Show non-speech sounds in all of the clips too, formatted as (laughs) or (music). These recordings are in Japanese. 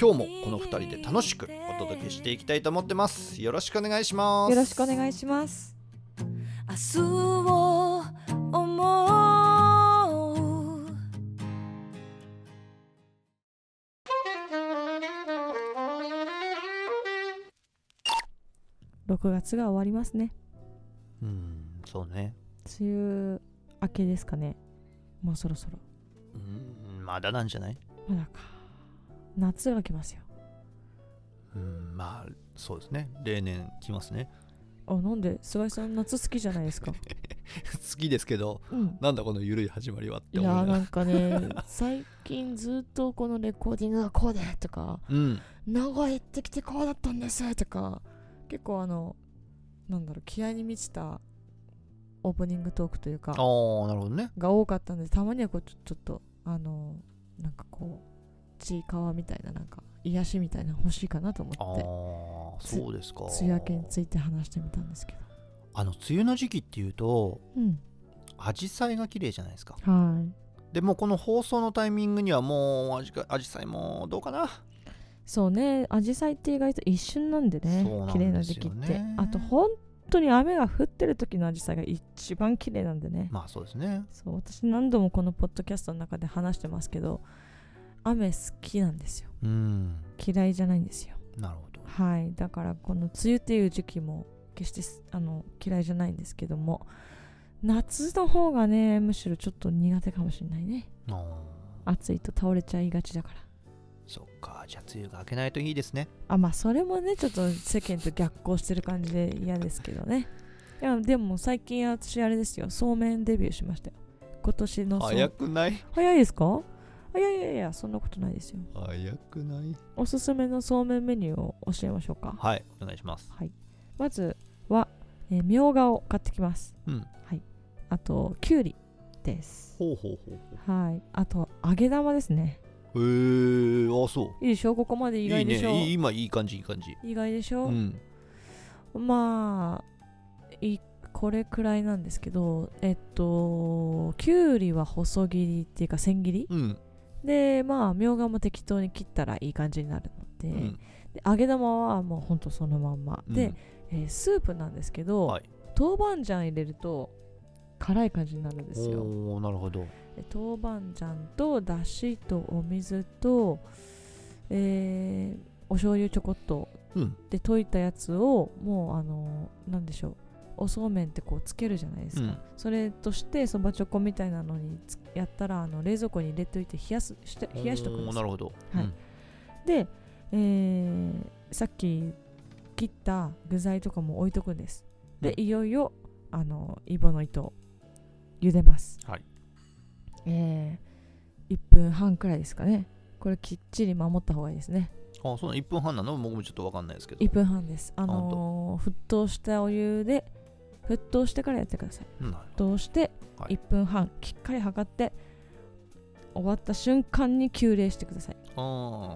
今日もこの2人で楽しくお届けしていきたいと思ってますよろしくお願いしますよろしくお願いします。明日を思う6月が終わりますね。うんそうね梅雨明けですかね。もうそろそろ。うんまだなんじゃない？まだか。夏が来ますよ。うんまあそうですね例年来ますねあ、なんで菅井さん夏好きじゃないですか？(laughs) 好きですけどうん。なんだこの緩い始まりはっていやー思うねなんかね最近ずっとこのレコーディングがこうでとかうん名古屋行ってきてこうだったんですとか結構あのなんだろう気合に満ちたオープニングトークというかああなるほどねが多かったんでたまにはこうちょちょっとあのなんかこうちいかわみたいななんか癒しみたいな欲しいかなと思ってあそうですか梅雨明けについて話してみたんですけどあの梅雨の時期っていうとうん紫陽花が綺麗じゃないですかはいでもこの放送のタイミングにはもう紫陽花もどうかなそうねアジサイって意外と一瞬なんでねでね綺麗な時期ってあと本当に雨が降ってる時のアジサイが一番綺麗なんでねまあそうですねそう私何度もこのポッドキャストの中で話してますけど雨好きなんですよ。うん。嫌いじゃないんですよ。なるほど。はい。だからこの梅雨っていう時期も決してすあの嫌いじゃないんですけども夏の方がねむしろちょっと苦手かもしれないね。暑いと倒れちゃいがちだから。そっか。じゃあ梅雨が明けないといいですね。あまあそれもねちょっと世間と逆行してる感じで嫌ですけどね。いやでも最近私あれですよ。そうめんデビューしましたよ。今年のそう。早くない？早いですか？あいやいやいやそんなことないですよ。早くない？おすすめのそうめんメニューを教えましょうか。はいお願いします。はい。まずは、えーみょうがを買ってきます。うん。あときゅうりです。ほうほうほうほはい。あと揚げ玉ですね。うへえー、あそう。いいでしょ？ここまで意外でしょ？いいね。いい今いい感じいい感じ。意外でしょ、うん。まあいこれくらいなんですけどえっときゅうりは細切りっていうか千切り？うんでまあみょうがも適当に切ったらいい感じになるので,、うん。で揚げ玉はもうほんとそのまんま、で、えースープなんですけど、はい。豆板醤入れると辛い感じになるんですよ。おおなるほど。で豆板醤とだしとお水とえーお醤油ちょこっとうん。で溶いたやつをもうあのなんでしょうおそうめんってこうつけるじゃないですか、うん。それとしてそばチョコみたいなのにつやったらあの冷蔵庫に入れといて冷やすして冷やしとくんですなるほど。はい。で、えーさっき切った具材とかも置いとくんです。で、うん。いよいよあのイボの糸を茹でます。はい。えー、1分半くらいですかね。これきっちり守った方がいいですね。うんあそうなの1分半なの？僕もちょっとわかんないですけど。1分半です。あのー沸騰したお湯で沸騰してからやってください。うん。沸騰してはい。1分半きっかり測って終わった瞬間に急冷してください。ああ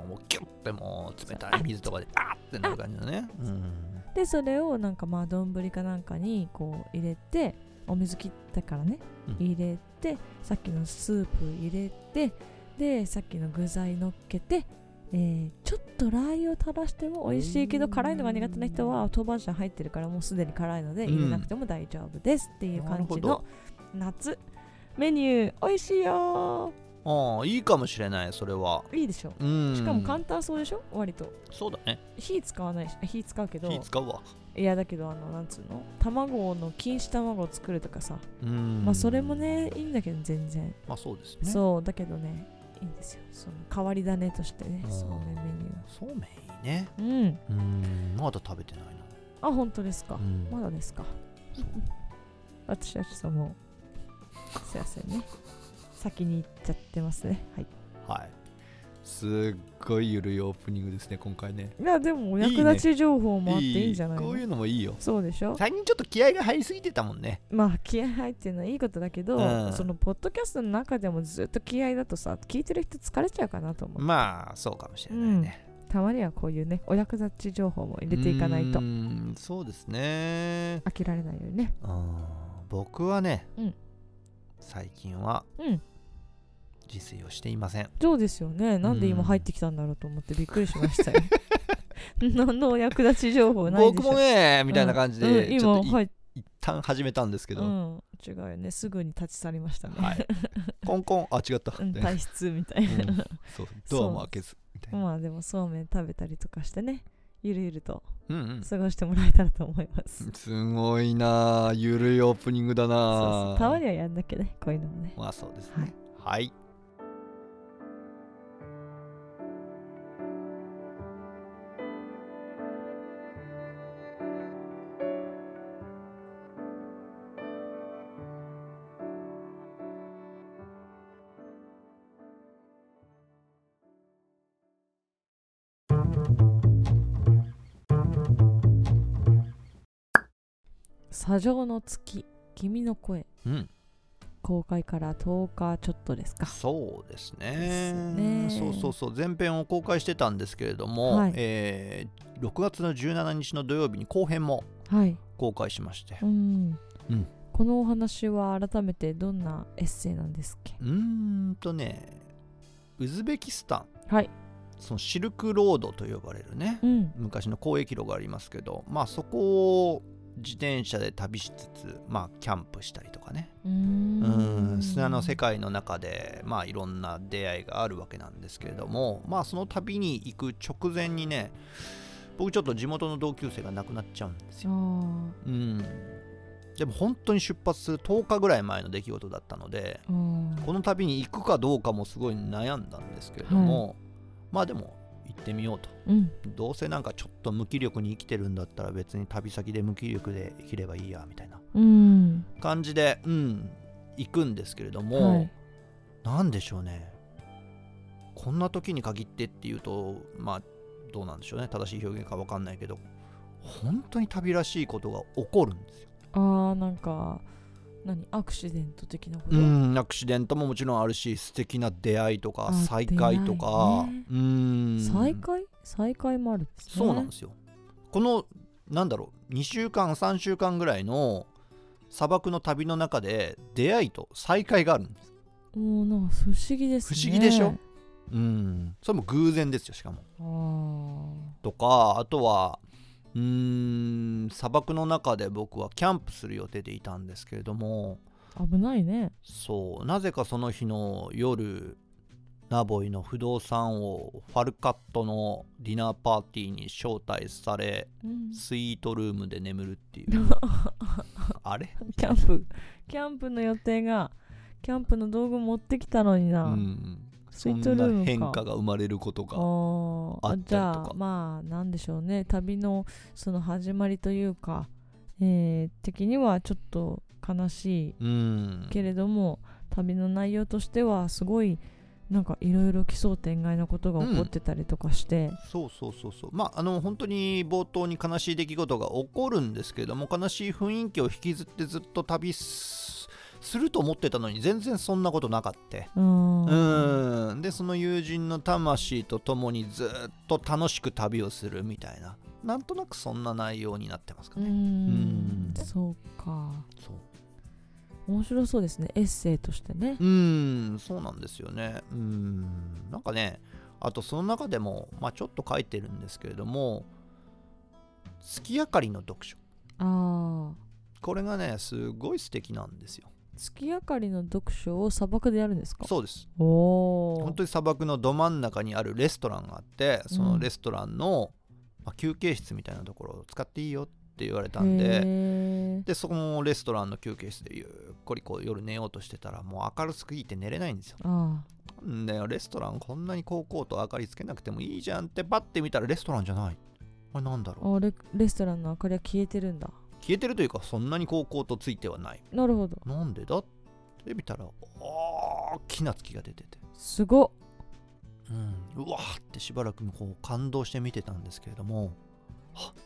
もうキュッてもう冷たい水とかであーってなる感じだね。うん。でそれをなんかまあ丼かなんかにこう入れてお水切ってからね、うん。入れてさっきのスープ入れてでさっきの具材乗っけて、えーちょっとラー油を垂らしても美味しいけど辛いのが苦手な人は豆板醤入ってるからもうすでに辛いのでうん。入れなくても大丈夫ですっていう感じの夏メニュー美味しいよああいいかもしれないそれは。いいでしょ。うん。しかも簡単そうでしょ？割と。そうだね。火使わないしあ火使うけど。火使うわ。いやだけどあのなんつうの？卵の錦糸卵を作るとかさ、うん。まあそれもねいいんだけど全然、まあそうですね。そうだけどねいいんですよ。その変わり種としてねうんそうめんメそうめんいいね。ニューうん。うん。まだ食べてないなあ本当ですか、うん。まだですか？私はちょっともうすいませんね。先に行っちゃってますね。はい。はい。すっごいゆるいオープニングですね今回ね。いやでもお役立ち情報もあっていいんじゃないの？こういうのもいいよ。そうでしょ？最近ちょっと気合が入りすぎてたもんね。まあ気合入ってるのはいいことだけど、うん。そのポッドキャストの中でもずっと気合だとさ聞いてる人疲れちゃうかなと思う、まあそうかもしれないね、たまにはこういうねお役立ち情報も入れていかないと。そうですね。飽きられないようにね。うん僕はね、うん。最近はうん自炊をしていません。そうですよね。なんで今入ってきたんだろうと思ってびっくりしましたよ。(laughs) 何のお役立ち情報ないでしょ僕もねみたいな感じうんで、ちょっとい今入っ一旦始めたんですけど、うん違うよね。すぐに立ち去りましたね、はい。コンコン。あ違った、うん、ね体質みたいな、うん (laughs) そう。ドアも開けずみたいな、まあでもそうめん食べたりとかしてね。ゆるゆるとうんうん、過ごしてもらえたらと思います、(laughs) すごいな。あゆるいオープニングだな。たまにはやんなきゃねこういうのもね。まあそうですね。はい、砂上の月君の声うん、公開から10日ちょっとですか。そうですね。ね。そうそうそう。前編を公開してたんですけれども、はい。えー6月の17日の土曜日に後編もはい。公開しまして。うん、うん。このお話は改めてどんなエッセイなんですっけ？うーんとねウズベキスタンはい。そのシルクロードと呼ばれるねうん。昔の交易路がありますけどまあそこを自転車で旅しつつまあキャンプしたりとかね。うん。ん砂の世界の中でまあいろんな出会いがあるわけなんですけれどもまあその旅に行く直前にね僕ちょっと地元の同級生が亡くなっちゃうんですあよ。ー。うん。でも本当に出発する10日ぐらい前の出来事だったのでこの旅に行くかどうかもすごい悩んだんですけれども、まあでも行ってみようと。うん。どうせなんかちょっと無気力に生きてるんだったら別に旅先で無気力で生きればいいやみたいな。うん。感じでうん行くんですけれども、はい。なんでしょうね。こんな時に限ってっていうとまあどうなんでしょうね。正しい表現か分かんないけど本当に旅らしいことが起こるんですよ。あーなんか何？アクシデント的なこと、うんアクシデントももちろんあるし素敵な出会いとかあ再会とか、ね。うん。再会？再会もあるんですね。そうなんですよ。このなんだろう2週間3週間ぐらいの砂漠の旅の中で出会いと再会があるんです。なんか不思議ですね。不思議でしょ？うん。それも偶然ですよしかも。あとかあとはうーん砂漠の中で僕はキャンプする予定でいたんですけれども。ー危ないね。そうなぜかその日の夜ナボイの不動産王ファルカットのディナーパーティーに招待されうん。スイートルームで眠るっていう。(laughs) あれ？キャンプキャンプの予定がキャンプの道具持ってきたのにな、うんそんな変化が生まれることがあったりとじゃかあまあなんでしょうね。旅のその始まりというか、えー的にはちょっと悲しいうん。けれども旅の内容としてはすごいなんかいろいろ奇想天外なことが起こってたりとかして、そうそうそうそう。まああの本当に冒頭に悲しい出来事が起こるんですけれども悲しい雰囲気を引きずってずっと旅すすると思ってたのに全然そんなことなかったうーん。うん。でその友人の魂と共にずっと楽しく旅をするみたいな。なんとなくそんな内容になってますかね。ん。うん。そうか。そう。面白そうですね。エッセイとしてね。うーん。そうなんですよね。うーん。なんかねあとその中でも、まあ、ちょっと書いてるんですけれども月明かりの読書。ああこれがねすごい素敵なんですよ月明かりの読書を砂漠でやるんですか？そうです。おお本当に砂漠のど真ん中にあるレストランがあってそのレストランの、まあ、休憩室みたいなところを使っていいよって言われたんでででそのレストランの休憩室でゆっくりこう夜寝ようとしてたらもう明るすぎて寝れないんですよ。あなんだよレストランこんなに高々と明かりつけなくてもいいじゃんってパッて見たらレストランじゃない。あれなんだろう。ああレレストランの明かりは消えてるんだ消えてるというかそんなに高々とついてはない。なるほど。なんでだって見たら大きな月が出てて。すごっ。うん、うわーってしばらくこう感動して見てたんですけれどもはっ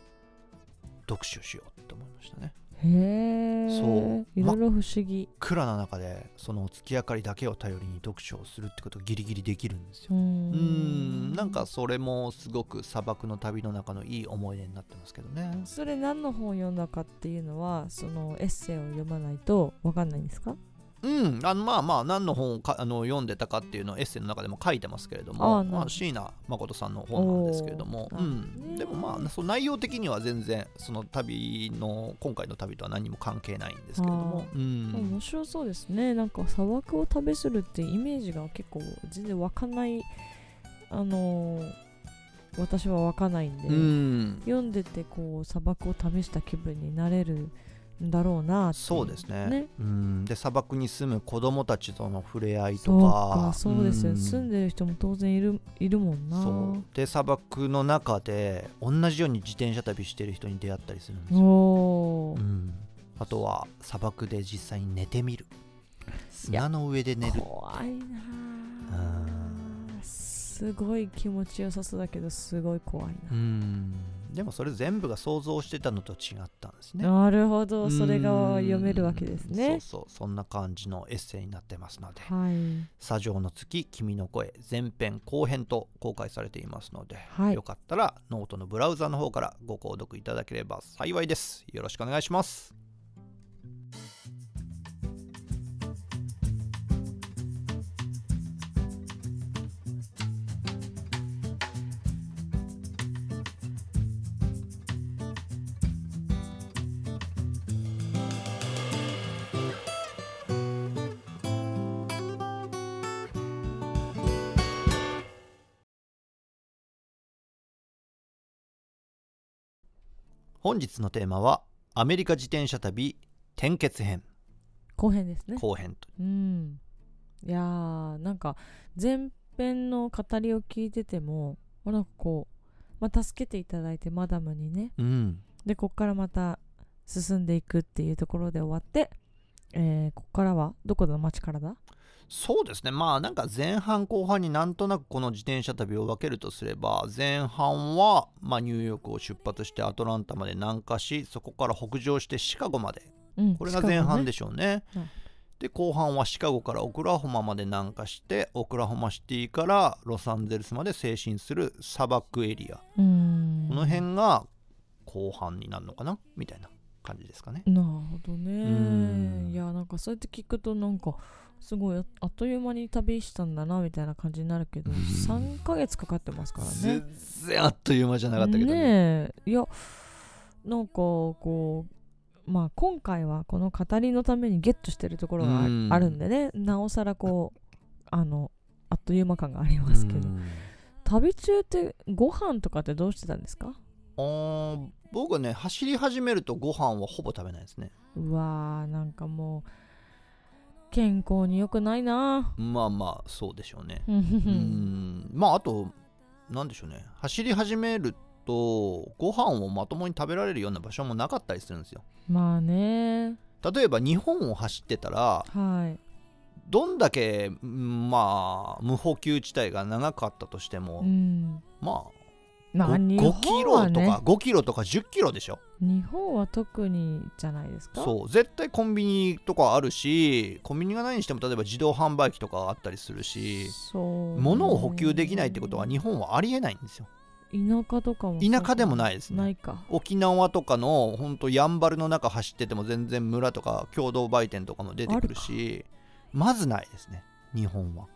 読書しようって思いましたねへえそう。いろいろ不思議、暗な中でその月明かりだけを頼りに読書をするってことがギリギリできるんですよ。うん。なんかそれもすごく砂漠の旅の中のいい思い出になってますけどね。それ何の本を読んだかっていうのはそのエッセイを読まないと分かんないんですか？うんあのまあまあ何の本をかあの読んでたかっていうのをエッセイの中でも書いてますけれどあもまあ、椎名誠さんの本なんですけれどもうん、でもまあその内容的には全然その旅の今回の旅とは何も関係ないんですけれども、うん、面白そうですね。なんか砂漠を旅するってイメージが結構全然湧かないあのー私は湧かないんで、うん、読んでてこう砂漠を試した気分になれるんだろうなっていそうですね。ね。うん、で砂漠に住む子供たちとの触れ合いそうとかかそうですよ、ん。住んでる人も当然いるいるもんな。そう。で砂漠の中で同じように自転車旅してる人に出会ったりするんですよ、うん、あとは砂漠で実際に寝てみる。砂の上で寝る。怖いなあすごい気持ちよさそうだけどすごい怖いな、うんでもそれ全部が想像してたのと違ったんですね。なるほど。それがうん読めるわけですね。そうそう。そんな感じのエッセイになってますので。はい「砂上の月君の声」前編後編と公開されていますので、はい。よかったらノートのブラウザの方からご購読いただければ幸いです。よろしくお願いします本日のテーマはアメリカ自転車旅転結編。後編ですね。後編とう。ん。いやーなんか前編の語りを聞いててもなんかこう、まあ、助けていただいてマダムにね。うん。でこっからまた進んでいくっていうところで終わって、えーこっからはどこの町からだ？そうですね。まあなんか前半後半になんとなくこの自転車旅を分けるとすれば前半は、まあ、ニューヨークを出発してアトランタまで南下しそこから北上してシカゴまで。うんこれが前半でししょうね。うん。で後半はシカゴからオクラホマまで南下してオクラホマシティからロサンゼルスまで西進する砂漠エリア。うん。この辺が後半になるのかな？みたいな感じですかね。なるほどん。ねいやなんかそうやって聞くとなんかすごいああっという間に旅したんだなみたいな感じになるけどうん。3ヶ月かかってますからね。全然あっという間じゃなかったけどね。ねえ。いやなんかこうまあ今回はこの語りのためにゲットしてるところがあるんでね。なおさらこうあのあっという間感がありますけど。うん。旅中ってご飯とかってどうしてたんですか？あー僕はね走り始めるとご飯はほぼ食べないですね。うわーなんかもう健康に良くないな。まあまあそうでしょうね。ううん。んまああとなんでしょうね。走り始めるとご飯をまともに食べられるような場所もなかったりするんですよ。まあね。例えば日本を走ってたらはい。どんだけうんまあ無補給地帯が長かったとしても、うん。まあまあ 5, 日5キロとか5キロとか10キロでしょ？日本は特にじゃないですか？そう。絶対コンビニとかあるしコンビニがないにしても例えば自動販売機とかあったりするしそう物を補給できないってことは日本はありえないんですよ。田舎とかも田舎でもないですね。ないか。沖縄とかのほんとやんばるの中走ってても全然村とか共同売店とかも出てくるしまずないですね。日本は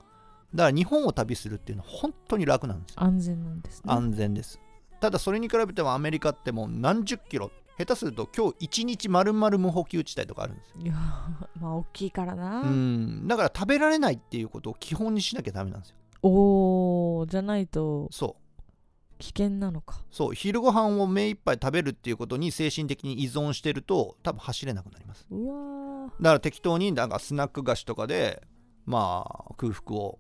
だから日本を旅するっていうのは本当に楽なんですよ。安全なんですね。安全です。ただそれに比べてもアメリカってもう何十キロ下手すると今日一日丸々無補給地帯とかあるんですよ。いやまあ大きいからな、うん。だから食べられないっていうことを基本にしなきゃダメなんですよ。おーじゃないとそう。危険なのか。そう。昼ご飯を目いっぱい食べるっていうことに精神的に依存してると多分走れなくなります。うわだから適当になんかスナック菓子とかでまあ空腹を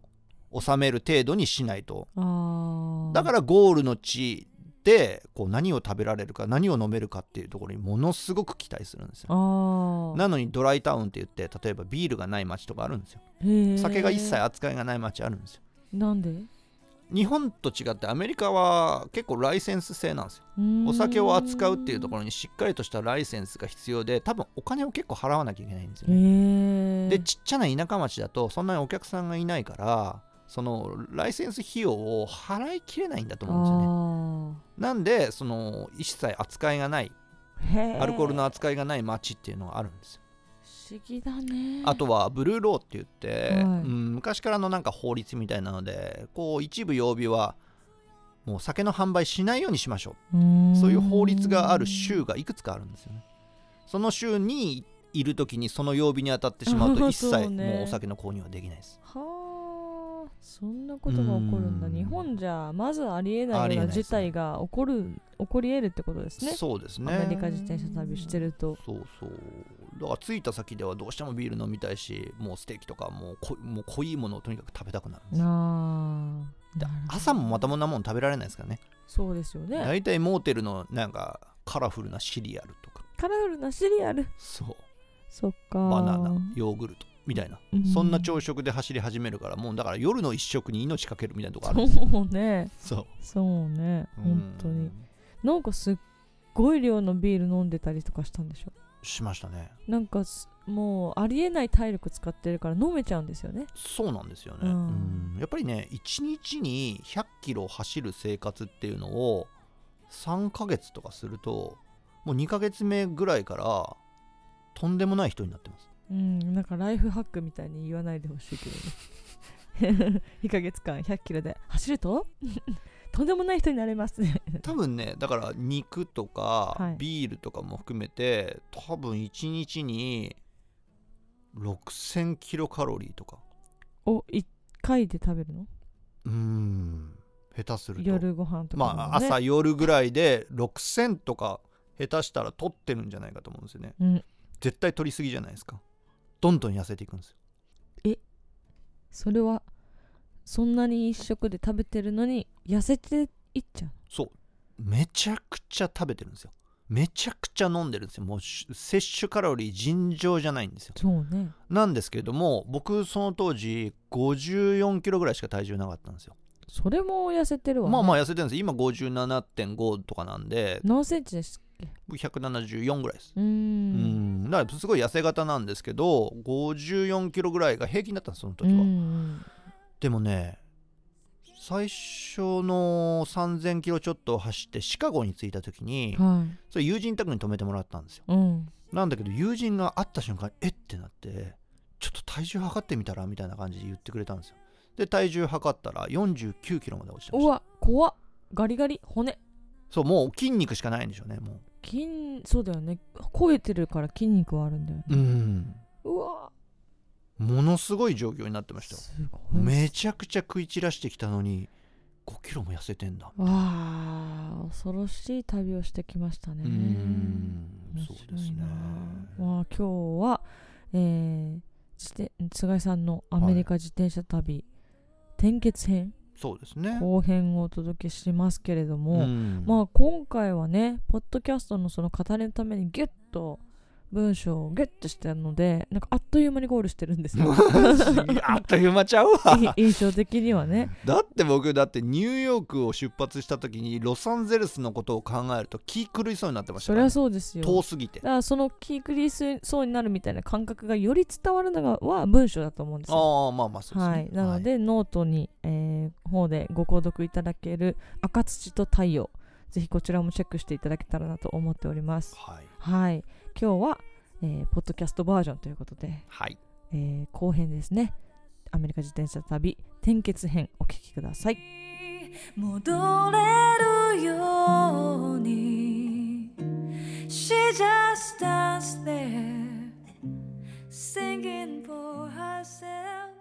収める程度にしないと。だからゴールの地でこう何を食べられるか何を飲めるかっていうところにものすごく期待するんですよ。なのにドライタウンって言って例えばビールがない街とかあるんですよ。酒が一切扱いがない街あるんですよ。なんで？日本と違ってアメリカは結構ライセンス制なんですよ。お酒を扱うっていうところにしっかりとしたライセンスが必要で多分お金を結構払わなきゃいけないんですよへねえでちっちゃな田舎町だとそんなにお客さんがいないからそのライセンス費用を払いきれないんだと思うんですよね。なんでその一切扱いがないアルコールの扱いがない町っていうのがあるんですよ。不思議だね。あとはブルーローって言って、はい。うん、昔からのなんか法律みたいなのでこう一部曜日はもう酒の販売しないようにしましょう。そういう法律がある州がいくつかあるんですよね。その州にいる時にその曜日に当たってしまうと一切 (laughs) ね。もうお酒の購入はできないです。はあそんなことが起こるんだ。うん。日本じゃまずありえないような事態が起こる起こり得るってことですね。そうですね。アメリカ自転車旅してると。そうそう。だから着いた先ではどうしてもビール飲みたいし、もうステーキとかもうこもう濃いものをとにかく食べたくなるんですあ。でなるほど。朝もまともなもん食べられないですからね。そうですよね。大体モーテルのなんかカラフルなシリアルとか、カラフルなシリアル。そう、そっかバナナ、ヨーグルトみたいな。うん。そんな朝食で走り始めるから、もうだから夜の一食に命かけるみたいなとこある。そうね。そう。そうね。本当に。うんなんかすっごい量のビール飲んでたりとかしたんでしょ？しましたね。なんかすもうありえない体力使ってるから飲めちゃうんですよね。そうなんですよね、うん。うん。やっぱりね1日に100キロ走る生活っていうのを3ヶ月とかするともう2ヶ月目ぐらいからとんでもない人になってますうんなんかライフハックみたいに言わないでほしいけどね。(laughs) 2ヶ月間100キロで。走ると？(laughs) とんでもない人になれます。ね (laughs) 多分ねだから肉とかはい。ビールとかも含めて、多分1日に6000キロカロリーとか。お1回で食べるの？うーん下手すると。夜ご飯とかも、ね、まあ朝夜ぐらいで6000とか下手したら取ってるんじゃないかと思うんですよね。うん。絶対取りすぎじゃないですかどんどん痩せていくんですよ。それはそんなに一食で食べてるのに痩せていっちゃうそう。めちゃくちゃ食べてるんですよ。めちゃくちゃ飲んでるんですよ。もうし摂取カロリー尋常じゃないんですよ。そうね。なんですけれども僕その当時54キロぐらいしか体重なかったんですよ。それも痩せてるわ、ね、まあまあ痩せてるんです今57.5とかなんで。何センチですっけ？僕174ぐらいです。うんだからすごい痩せ型なんですけど54キロぐらいが平均だったんですその時は、うんでもね最初の3000キロちょっと走ってシカゴに着いた時にはい。それ友人宅に泊めてもらったんですよ。うん。なんだけど友人が会った瞬間えってなってちょっと体重測ってみたらみたいな感じで言ってくれたんですよ。で体重測ったら49キロまで落ちてました。うわ怖っ。ガリガリ。骨。そうもう筋肉しかないんでしょうねも筋そうだよね。超えてるから筋肉はあるんだよね。ううん。うわ。ものすごい状況になってましためちゃくちゃ食い散らしてきたのに5キロも痩せてんだ。わあ恐ろしい旅をしてきましたね。うーん。面そうですね。白いなまあ今日は、えー、自転菅井さんのアメリカ自転車旅、転結編そうですね。後編をお届けしますけれども、うん。まあ今回はねポッドキャストのその語りのためにギュッと文章をギュッとしてるのでなんかあっという間にゴールしてるんですよ。(laughs) あっという間ちゃうわ。い印象的にはね。だって僕だってニューヨークを出発した時にロサンゼルスのことを考えると気狂いそうになってましたから。そりゃそうですよ。遠すぎて。だからその気狂いそうになるみたいな感覚がより伝わるのがは文章だと思うんですよ。ああまあまあそうですね。はい、なので、ノートに、えー方でご購読いただける赤土と太陽ぜひこちらもチェックしていただけたらなと思っております。はい。はい今日は、えーポッドキャストバージョンということで、はい。えー後編ですね。アメリカ自転車旅転結編お聞きください。戻れるように。She just stands there singing for herself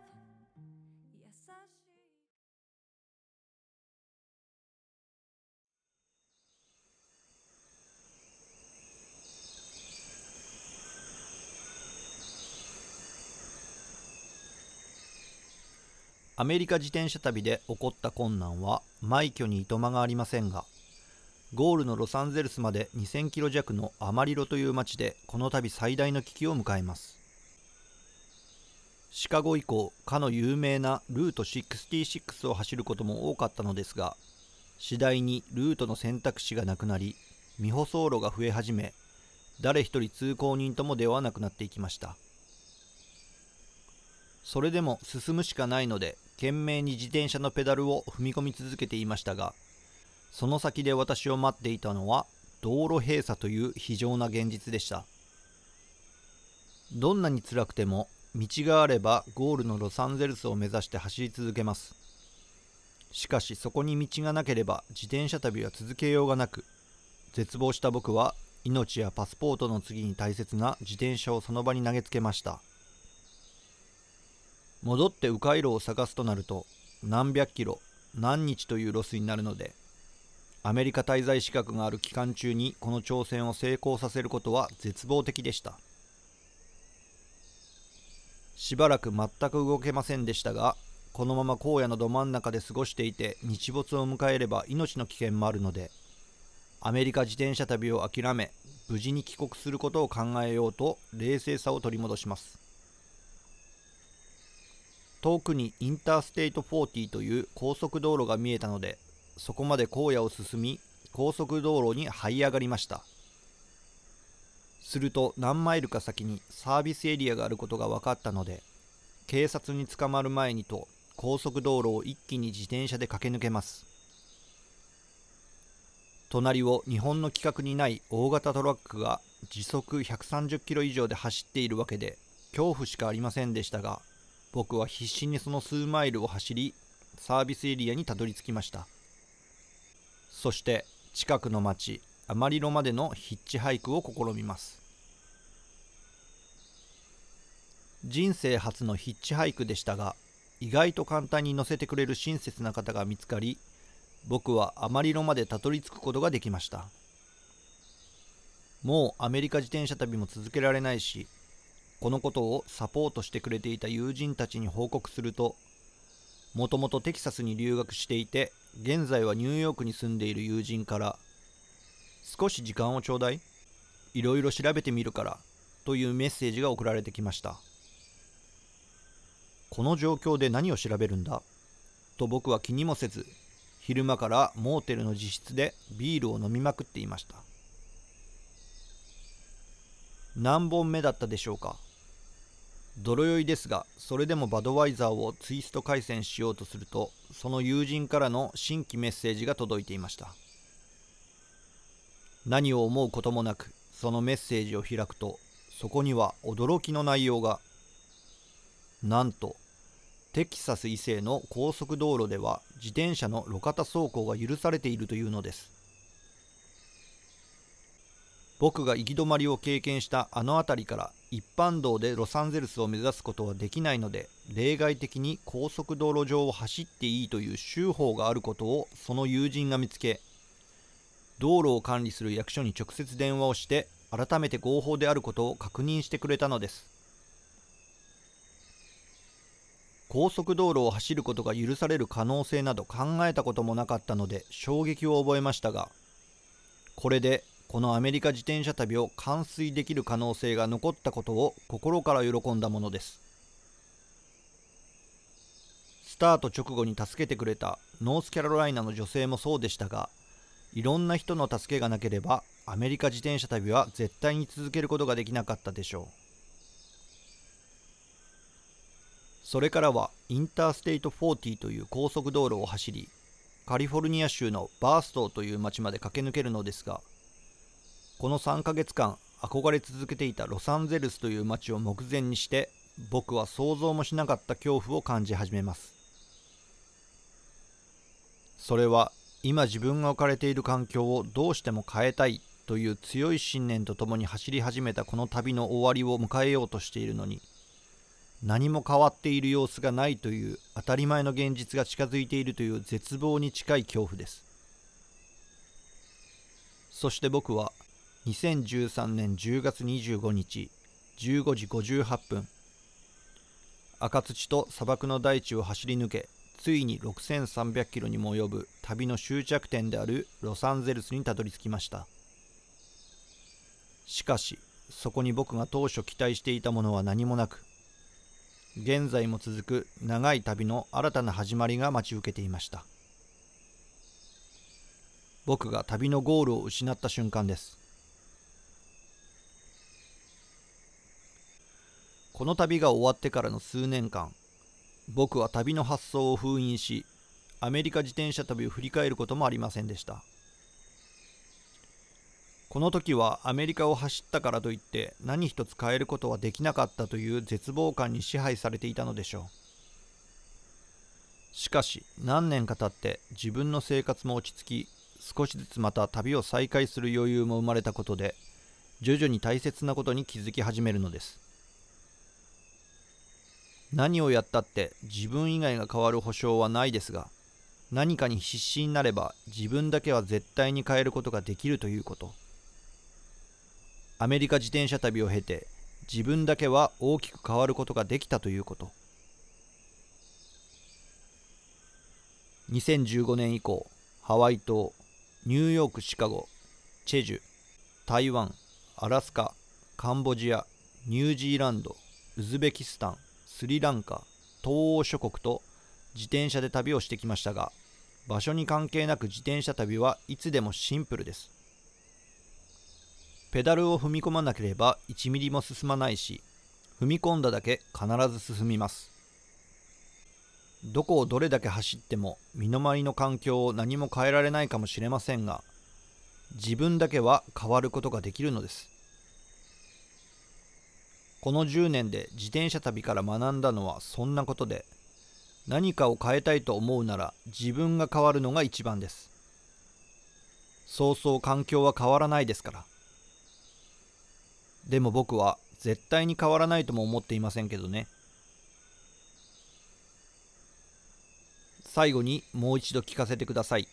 アメリカ自転車旅で起こった困難は枚挙にいとまがありませんがゴールのロサンゼルスまで2000キロ弱のアマリロという町でこの度最大の危機を迎えます。シカゴ以降かの有名なルート66を走ることも多かったのですが次第にルートの選択肢がなくなり未舗装路が増え始め誰一人通行人とも出会わなくなっていきました。それでも進むしかないので懸命に自転車のペダルを踏み込み続けていましたがその先で私を待っていたのは道路閉鎖という非常な現実でした。どんなに辛くても道があればゴールのロサンゼルスを目指して走り続けます。しかしそこに道がなければ自転車旅は続けようがなく絶望した僕は命やパスポートの次に大切な自転車をその場に投げつけました。戻って迂回路を探すとなると何百キロ何日というロスになるのでアメリカ滞在資格がある期間中にこの挑戦を成功させることは絶望的でした。しばらく全く動けませんでしたがこのまま荒野のど真ん中で過ごしていて日没を迎えれば命の危険もあるのでアメリカ自転車旅を諦め無事に帰国することを考えようと冷静さを取り戻します。遠くにインターステイト40という高速道路が見えたのでそこまで荒野を進み高速道路に這い上がりました。すると何マイルか先にサービスエリアがあることが分かったので警察に捕まる前にと高速道路を一気に自転車で駆け抜けます。隣を日本の規格にない大型トラックが時速130キロ以上で走っているわけで恐怖しかありませんでしたが僕は必死にその数マイルを走りサービスエリアにたどり着きました。そして近くの町アマリロまでのヒッチハイクを試みます。人生初のヒッチハイクでしたが意外と簡単に乗せてくれる親切な方が見つかり僕はアマリロまでたどり着くことができました。もうアメリカ自転車旅も続けられないしこのことをサポートしてくれていた友人たちに報告するともともとテキサスに留学していて現在はニューヨークに住んでいる友人から少し時間をちょうだいいろいろ調べてみるからというメッセージが送られてきました。この状況で何を調べるんだ？と僕は気にもせず昼間からモーテルの自室でビールを飲みまくっていました。何本目だったでしょうか？泥酔いですがそれでもバドワイザーをツイスト回線しようとするとその友人からの新規メッセージが届いていました。何を思うこともなくそのメッセージを開くとそこには驚きの内容が。なんとテキサス以西の高速道路では自転車の路肩走行が許されているというのです。僕が行き止まりを経験したあの辺りから一般道でロサンゼルスを目指すことはできないので例外的に高速道路上を走っていいという州法があることをその友人が見つけ道路を管理する役所に直接電話をして改めて合法であることを確認してくれたのです。高速道路を走ることが許される可能性など考えたこともなかったので衝撃を覚えましたがこれでこのアメリカ自転車旅を完遂できる可能性が残ったことを心から喜んだものです。スタート直後に助けてくれたノースキャロライナの女性もそうでしたがいろんな人の助けがなければアメリカ自転車旅は絶対に続けることができなかったでしょう。それからはインターステイト40という高速道路を走りカリフォルニア州のバーストーという町まで駆け抜けるのですがこの3ヶ月間憧れ続けていたロサンゼルスという街を目前にして僕は想像もしなかった恐怖を感じ始めます。それは今自分が置かれている環境をどうしても変えたいという強い信念とともに走り始めたこの旅の終わりを迎えようとしているのに何も変わっている様子がないという当たり前の現実が近づいているという絶望に近い恐怖です。そして僕は2013年10月25日15時58分。赤土と砂漠の大地を走り抜けついに6300キロにも及ぶ旅の終着点であるロサンゼルスにたどり着きました。しかしそこに僕が当初期待していたものは何もなく現在も続く長い旅の新たな始まりが待ち受けていました。僕が旅のゴールを失った瞬間です。この旅が終わってからの数年間僕は旅の発想を封印しアメリカ自転車旅を振り返ることもありませんでした。この時はアメリカを走ったからといって何一つ変えることはできなかったという絶望感に支配されていたのでしょう。しかし何年か経って自分の生活も落ち着き少しずつまた旅を再開する余裕も生まれたことで徐々に大切なことに気づき始めるのです。何をやったって自分以外が変わる保証はないですが何かに必死になれば自分だけは絶対に変えることができるということ。アメリカ自転車旅を経て自分だけは大きく変わることができたということ。2015年以降ハワイ島ニューヨークシカゴチェジュ台湾アラスカカンボジアニュージーランドウズベキスタンスリランカ東欧諸国と自転車で旅をしてきましたが場所に関係なく自転車旅はいつでもシンプルです。ペダルを踏み込まなければ1ミリも進まないし踏み込んだだけ必ず進みます。どこをどれだけ走っても身の回りの環境を何も変えられないかもしれませんが自分だけは変わることができるのです。この10年で自転車旅から学んだのはそんなことで何かを変えたいと思うなら自分が変わるのが一番です。そうそう環境は変わらないですから。でも僕は絶対に変わらないとも思っていませんけどね。最後にもう一度聞かせてください。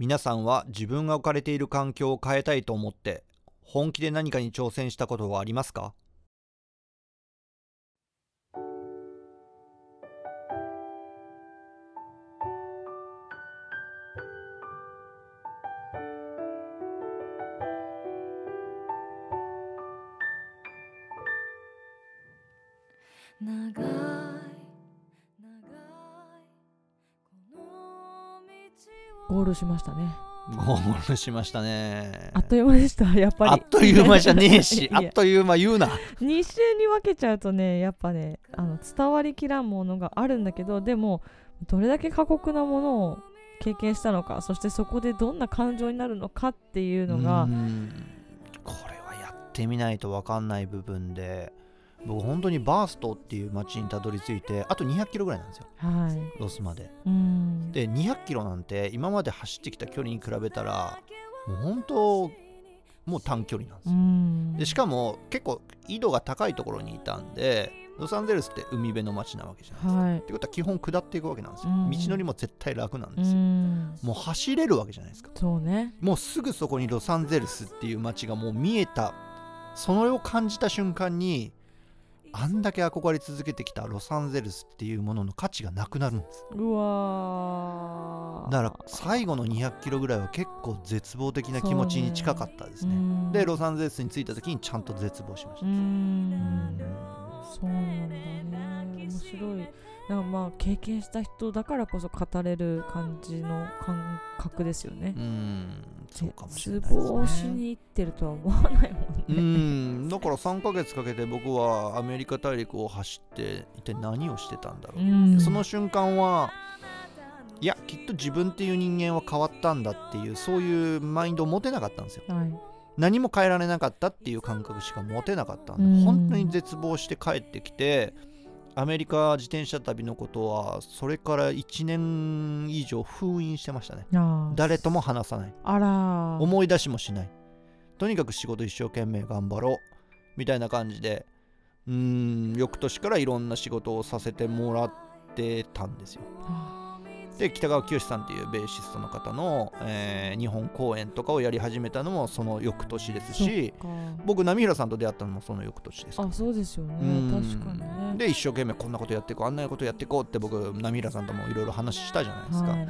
皆さんは自分が置かれている環境を変えたいと思って本気で何かに挑戦したことはありますか？道をゴールしましたね。ゴールしましたね。あっという間でしたやっぱり。あっという間じゃねえし (laughs) あっという間言うな。2週に分けちゃうとねやっぱねあの伝わりきらんものがあるんだけどでもどれだけ過酷なものを経験したのかそしてそこでどんな感情になるのかっていうのがうん。これはやってみないと分かんない部分で僕本当にバーストっていう街にたどり着いてあと200キロぐらいなんですよ。はい。ロスまで。うんで200キロなんて今まで走ってきた距離に比べたらもう本当もう短距離なんですうよん。でしかも結構緯度が高いところにいたんでロサンゼルスって海辺の街なわけじゃないですか、はい。ってことは基本下っていくわけなんですよ、うん。道のりも絶対楽なんうですよ、ん。もう走れるわけじゃないですか。そうね。もうすぐそこにロサンゼルスっていう街がもう見えた。それを感じた瞬間にあんだけ憧れ続けてきたロサンゼルスっていうものの価値がなくなるんです。うわー。だから最後の200キロぐらいは結構絶望的な気持ちに近かったですね。でロサンゼルスに着いた時にちゃんと絶望しましうた、ん。そうなんだね。面白い。なんかまあ経験した人だからこそ語れる感じの感覚ですよね。う。んそうかもしれ絶ないですね。望しに行ってるとは思わないもうんね。んだから3ヶ月かけて僕はアメリカ大陸を走って一体何をしてたんだろう、うん。その瞬間はいやきっと自分っていう人間は変わったんだっていうそういうマインドを持てなかったんですよ。はい。何も変えられなかったっていう感覚しか持てなかったんで、うん。本当に絶望して帰ってきてアメリカ自転車旅のことはそれから1年以上封印してましたね。誰とも話さない。あら思い出しもしない。とにかく仕事一生懸命頑張ろうみたいな感じでうーん翌年からいろんな仕事をさせてもらってたんですよで北川清さんっていうベーシストの方の、えー日本公演とかをやり始めたのもその翌年ですし僕波平さんと出会ったのもその翌年ですあそうですよね。うん。確かにね。で一生懸命こんなことやっていこうあんなことやっていこうって僕波平さんともいろいろ話したじゃないですか、はい。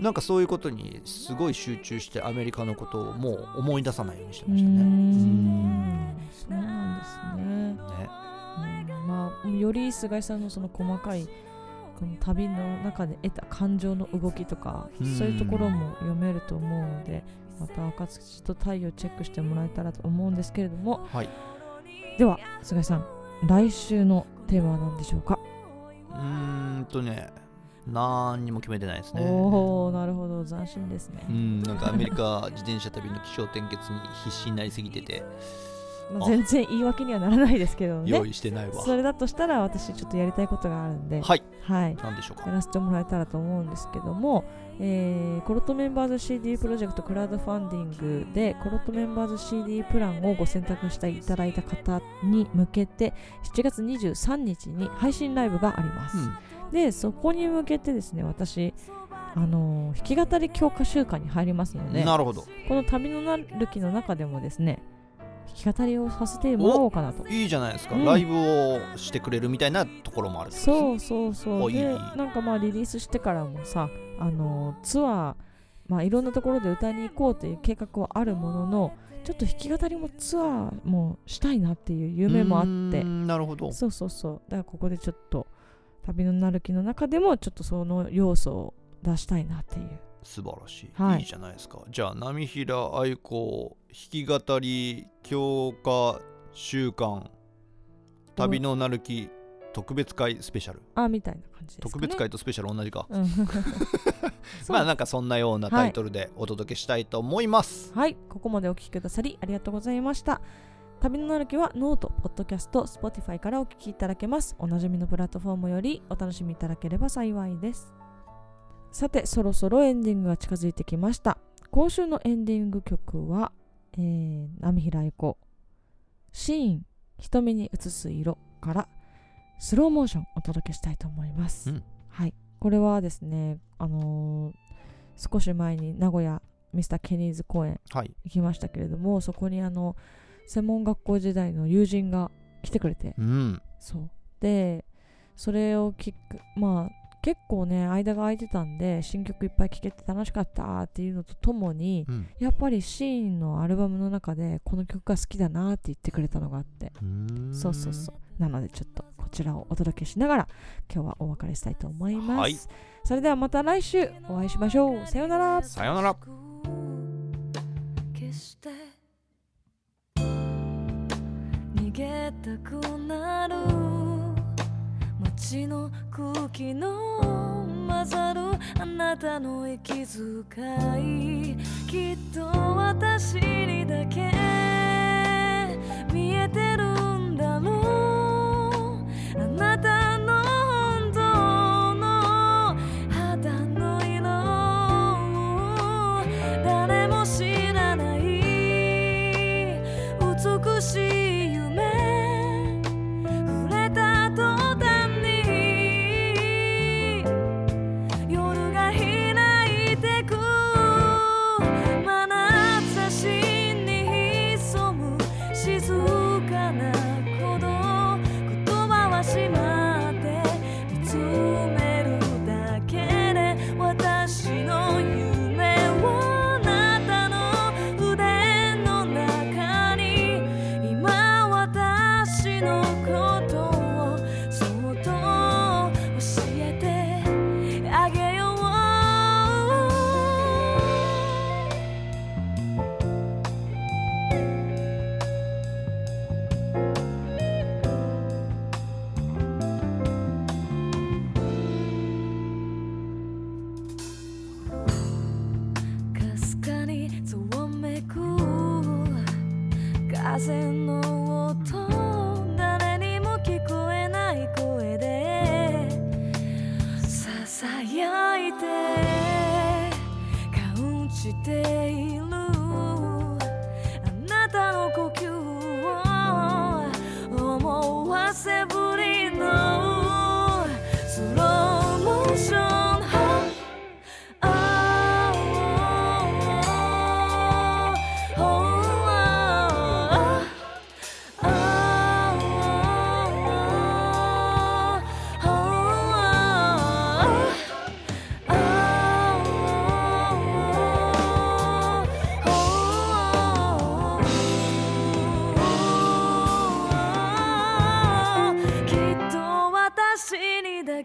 なんかそういうことにすごい集中してアメリカのことをもう思い出さないようにしてましたね。ん。そうなんですね。うんね。うん。まあより菅井さんのその細かいこの旅の中で得た感情の動きとかうん。そういうところも読めると思うのでまた暁と太陽チェックしてもらえたらと思うんですけれども。はい。では菅井さん来週のテーマは何でしょうか、うーんとね、何にも決めてないですね。おおなるほど。斬新ですね。う、ん、なんかアメリカ自転車旅の気象点結に必死になりすぎてて、まあ全然言い訳にはならないですけど用ね意してないわ。それだとしたら私ちょっとやりたいことがあるんではい。はい何でしょうか。やらせてもらえたらと思うんですけども、えーコロットメンバーズ CD プロジェクトクラウドファンディングでコロットメンバーズ CD プランをご選択していただいた方に向けて7月23日に配信ライブがあります、うんでそこに向けてですね私あのー弾き語り強化週間に入りますのでなるほど。この旅のなる木の中でもですね弾き語りをさせてもらおうかなと。いいじゃないですか、うん。ライブをしてくれるみたいなところもあるそうそうそう。でなんかまあリリースしてからもさあのツアーまあいろんなところで歌いに行こうという計画はあるもののちょっと弾き語りもツアーもしたいなっていう夢もあって。なるほど。そうそうそう。だからここでちょっと旅のなる木の中でもちょっとその要素を出したいなっていう。素晴らしい、はいい、いじゃないですか。じゃあ波平愛子弾き語り強化週間旅のなるき特別会スペシャル、あみたいな感じですかね特別会とスペシャル同じか、うん (laughs) (laughs) まあなんかそんなようなタイトルでお届けしたいと思います、はい、ここまでお聞きくださりありがとうございました。旅のなるきはノート、ポッドキャスト、Spotify からお聞きいただけます。おなじみのプラットフォームよりお楽しみいただければ幸いです。さて、そろそろエンディングが近づいてきました。今週のエンディング曲は、えー、波平愛子、シーン、瞳に映す色から、スローモーションお届けしたいと思います。うん。はい、これはですね、あのー少し前に名古屋ミスターケニーズ公演はい。行きましたけれどもそこにあの専門学校時代の友人が来てくれて。うん。そう。でそれを聞くまあ結構ね間が空いてたんで新曲いっぱい聴けて楽しかったっていうのとともにうん。やっぱりシーンのアルバムの中でこの曲が好きだなって言ってくれたのがあって。そうそうそう。なのでちょっとこちらをお届けしながら今日はお別れしたいと思います、はい。それではまた来週お会いしましょう。さようなら。さようなら。消して。逃げたくなる街の空気の混ざるあなたの息遣い。きっと私にだけ見えてるんだろう。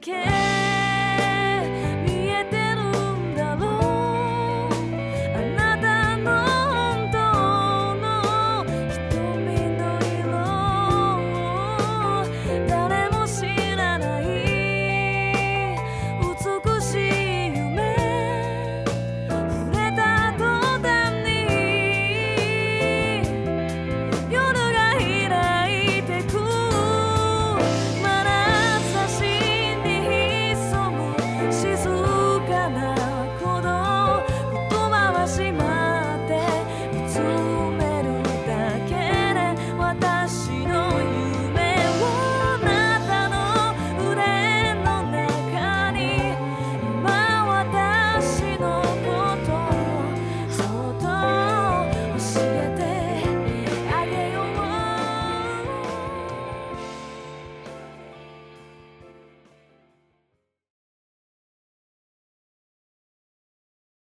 can't